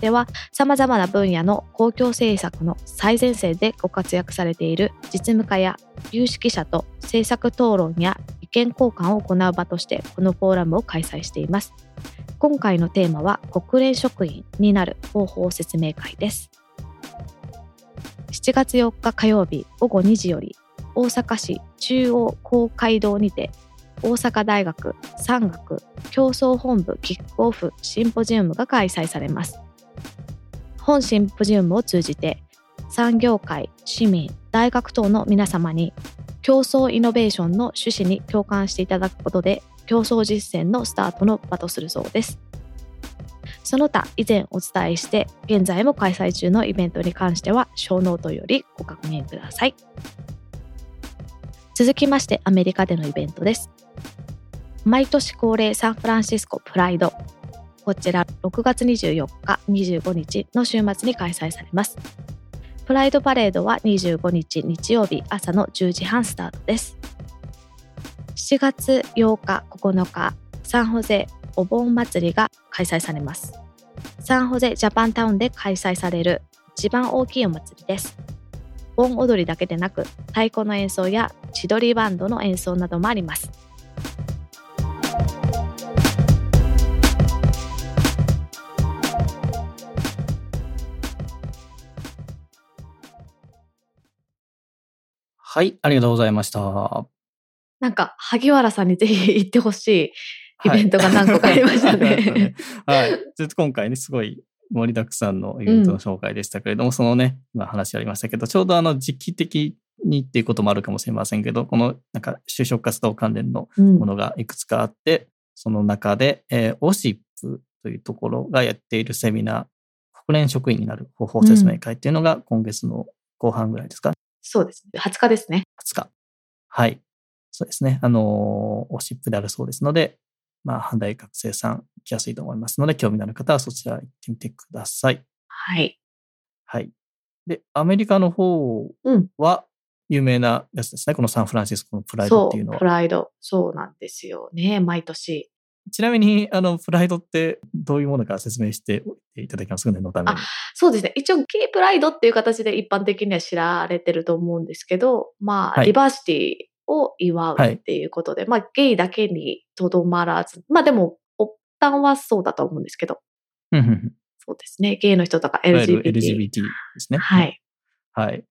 Speaker 3: では様々な分野の公共政策の最前線でご活躍されている実務家や有識者と政策討論や意見交換を行う場としてこのフォーラムを開催しています。今回のテーマは国連職員になる方法説明会です。7月4日火曜日午後2時より大阪市中央公会堂にて大阪大学産学競争本部キックオフシンポジウムが開催されます。本シンポジウムを通じて産業界市民大学等の皆様に競争イノベーションの趣旨に共感していただくことで競争実践のスタートの場とするそうです。その他以前お伝えして現在も開催中のイベントに関しては show note よりご確認ください。続きましてアメリカでのイベントです。毎年恒例サンフランシスコプライド。こちら6月24日25日の週末に開催されます。プライドパレードは25日日曜日朝の10時半スタートです。7月8日9日サンホゼお盆祭りが開催されます。サンホゼジャパンタウンで開催される一番大きいお祭りです。盆踊りだけでなく太鼓の演奏や千鳥バンドの演奏などもあります。
Speaker 2: はい、ありがとうございました。
Speaker 3: なんか、萩原さんにぜひ行ってほしいイベントが何個かありましたね。
Speaker 2: はい。ちょっと今回ね、すごい盛りだくさんのイベントの紹介でしたけれども、うん、そのね、今話ありましたけど、ちょうどあの時期的にっていうこともあるかもしれませんけど、このなんか就職活動関連のものがいくつかあって、うん、その中で、えー、オシップというところがやっているセミナー、国連職員になる方法説明会っていうのが今月の後半ぐらいですか、うん、
Speaker 3: そうですね。20日ですね。
Speaker 2: 20日。はい。そうですね。あのー、オシップであるそうですので、まあ、阪大学生さん来やすいと思いますので、興味のある方はそちら行ってみてください。
Speaker 3: はい。
Speaker 2: はい。で、アメリカの方は有名なやつですね。うん、このサンフランシスコのプライドっていうのは。
Speaker 3: プライド。そうなんですよね。毎年。
Speaker 2: ちなみに、あの、プライドってどういうものか説明していただけますかね、のために。
Speaker 3: そうですね。一応、ゲイプライドっていう形で一般的には知られてると思うんですけど、まあ、はい、リバーシティを祝うっていうことで、はい、まあゲイだけにとどまらず、まあでも、発端はそうだと思うんですけど、そうですね、ゲイの人とか LGBT。
Speaker 2: LGBT ですね。
Speaker 3: はい。
Speaker 2: はい。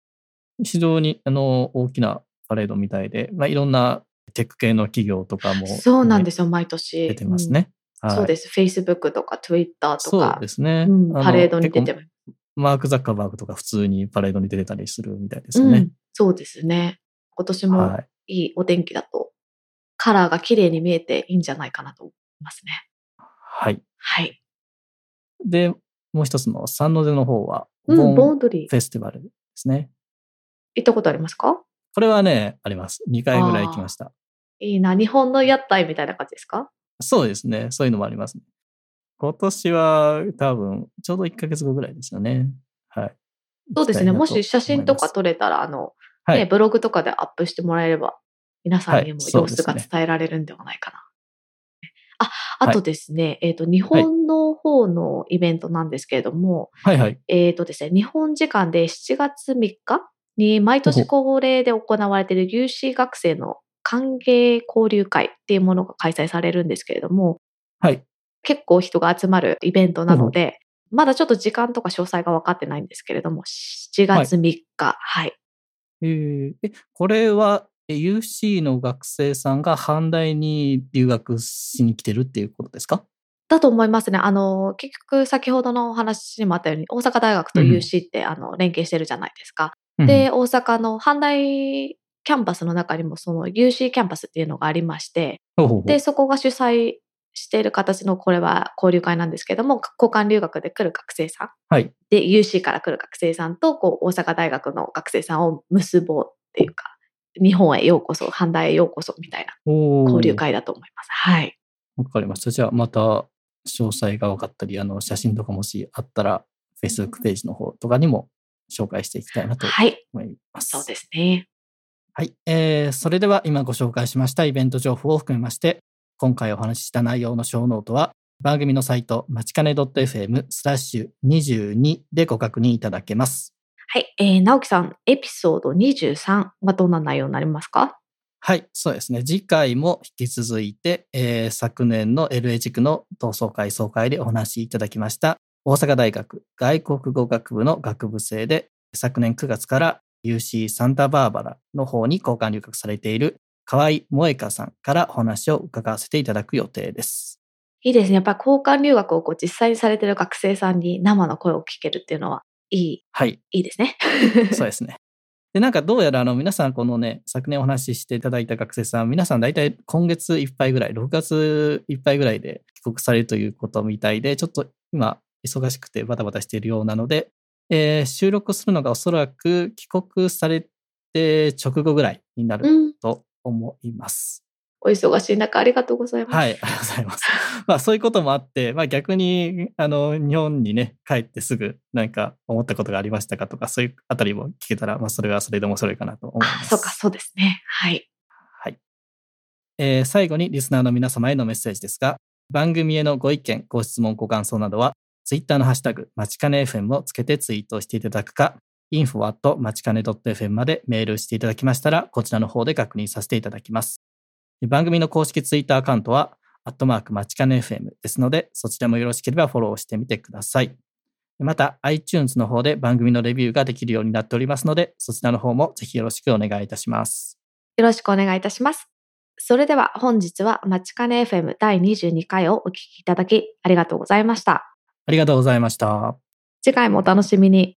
Speaker 2: 非常にあの大きなパレードみたいで、まあ、いろんなテック系の企業とかも、ね、
Speaker 3: そうなんですよ、毎年。
Speaker 2: 出てますね。
Speaker 3: うんはい、そうです。Facebook とか Twitter とか。
Speaker 2: そうですね。
Speaker 3: うん、パレードに出てます。
Speaker 2: マーク・ザッカーバーグとか普通にパレードに出てたりするみたいですよね。うん、
Speaker 3: そうですね。今年もいいお天気だと、カラーが綺麗に見えていいんじゃないかなと思いますね。
Speaker 2: はい。
Speaker 3: はい。
Speaker 2: で、もう一つのサンノゼの方は、
Speaker 3: うん、ボンドリ
Speaker 2: ー。フェスティバルですね。
Speaker 3: 行ったことありますか？
Speaker 2: これはね、あります。2回ぐらい行きました。
Speaker 3: いいな。日本の屋台みたいな感じですか？
Speaker 2: そうですね。そういうのもありますね。今年は多分、ちょうど1ヶ月後ぐらいですよね。はい。
Speaker 3: そうですね。もし写真とか撮れたら、あの、はい、ブログとかでアップしてもらえれば、皆さんにも様子が伝えられるんではないかな。はい、あ、あとですね、はい、えっ、ー、と、日本の方のイベントなんですけれども、
Speaker 2: はいはい。
Speaker 3: えっ、ー、とですね、日本時間で7月3日に毎年恒例で行われている UC 学生の歓迎交流会っていうものが開催されるんですけれども、
Speaker 2: はい。
Speaker 3: 結構人が集まるイベントなので、まだちょっと時間とか詳細が分かってないんですけれども、7月3日、はい。
Speaker 2: えー。え、これはえ UC の学生さんが阪大に留学しに来てるっていうことですか？
Speaker 3: だと思いますね。あの、結局先ほどのお話にもあったように、大阪大学と UC って、あの連携してるじゃないですか。で、大阪の阪大キャンパスの中にもその UC キャンパスっていうのがありまして、
Speaker 2: う。
Speaker 3: で、そこが主催している形のこれは交流会なんですけども、交換留学で来る学生さん。
Speaker 2: はい。
Speaker 3: で、UC から来る学生さんと、こう、大阪大学の学生さんを結ぼうっていうか、日本へようこそ、阪大へようこそみたいな交流会だと思います。はい。
Speaker 2: わかりました。じゃあまた詳細が分かったり、あの写真とかもしあったら、Facebook ページの方とかにも紹介していきたいなと
Speaker 3: はい。
Speaker 2: 思います。
Speaker 3: そうですね。
Speaker 2: はい。えー、それでは今ご紹介しましたイベント情報を含めまして、今回お話しした内容の show note は、番組のサイト、まちかね .fm スラッシュ22でご確認いただけます。
Speaker 3: はい。えー、直樹さん、エピソード23はどんな内容になりますか？
Speaker 2: はい、そうですね。次回も引き続いて、えー昨年の LA 地区の同窓会総会でお話しいただきました、大阪大学外国語学部の学部生で、昨年9月から UC サンタバーバラの方に交換留学されている河合萌香さんからお話を伺わせていただく予定です。
Speaker 3: いいですね。やっぱり交換留学をこう実際にされてる学生さんに生の声を聞けるっていうのは、いい、
Speaker 2: はい、
Speaker 3: いいですね。<laughs>
Speaker 2: そうですね。で、なんかどうやらあの皆さんこのね、昨年お話ししていただいた学生さん、皆さん大体今月いっぱいぐらい、6月いっぱいぐらいで帰国されるということみたいで、ちょっと今忙しくてバタバタしているようなので、えー収録するのがおそらく帰国されて直後ぐらいになる
Speaker 3: うん。
Speaker 2: と思います。
Speaker 3: お忙しい中、ありがとうございます。
Speaker 2: はい、ありがとうございます。<laughs> まあそういうこともあって、まあ逆に、あの、日本にね、帰ってすぐ何か思ったことがありましたかとか、そういうあたりも聞けたら、まあそれはそれで面白いかなと思いま
Speaker 3: あ、
Speaker 2: す。
Speaker 3: そうか、そうですね。はい。
Speaker 2: はい。えー最後にリスナーの皆様へのメッセージですが、番組へのご意見、ご質問、ご感想などは、ツイッターのハッシュタグ、まちかね FM をつけてツイートしていただくか、info まちかね .fm までメールしていただきましたら、こちらの方で確認させていただきます。番組の公式ツイッターアカウントは、アットマークまちかね FM ですので、そちらもよろしければフォローしてみてください。また、iTunes の方で番組のレビューができるようになっておりますので、そちらの方もぜひよろしくお願いいたします。
Speaker 3: よろしくお願いいたします。それでは本日はまちかね FM 第22回をお聞きいただきありがとうございました。
Speaker 2: ありがとうございました。
Speaker 3: 次回もお楽しみに。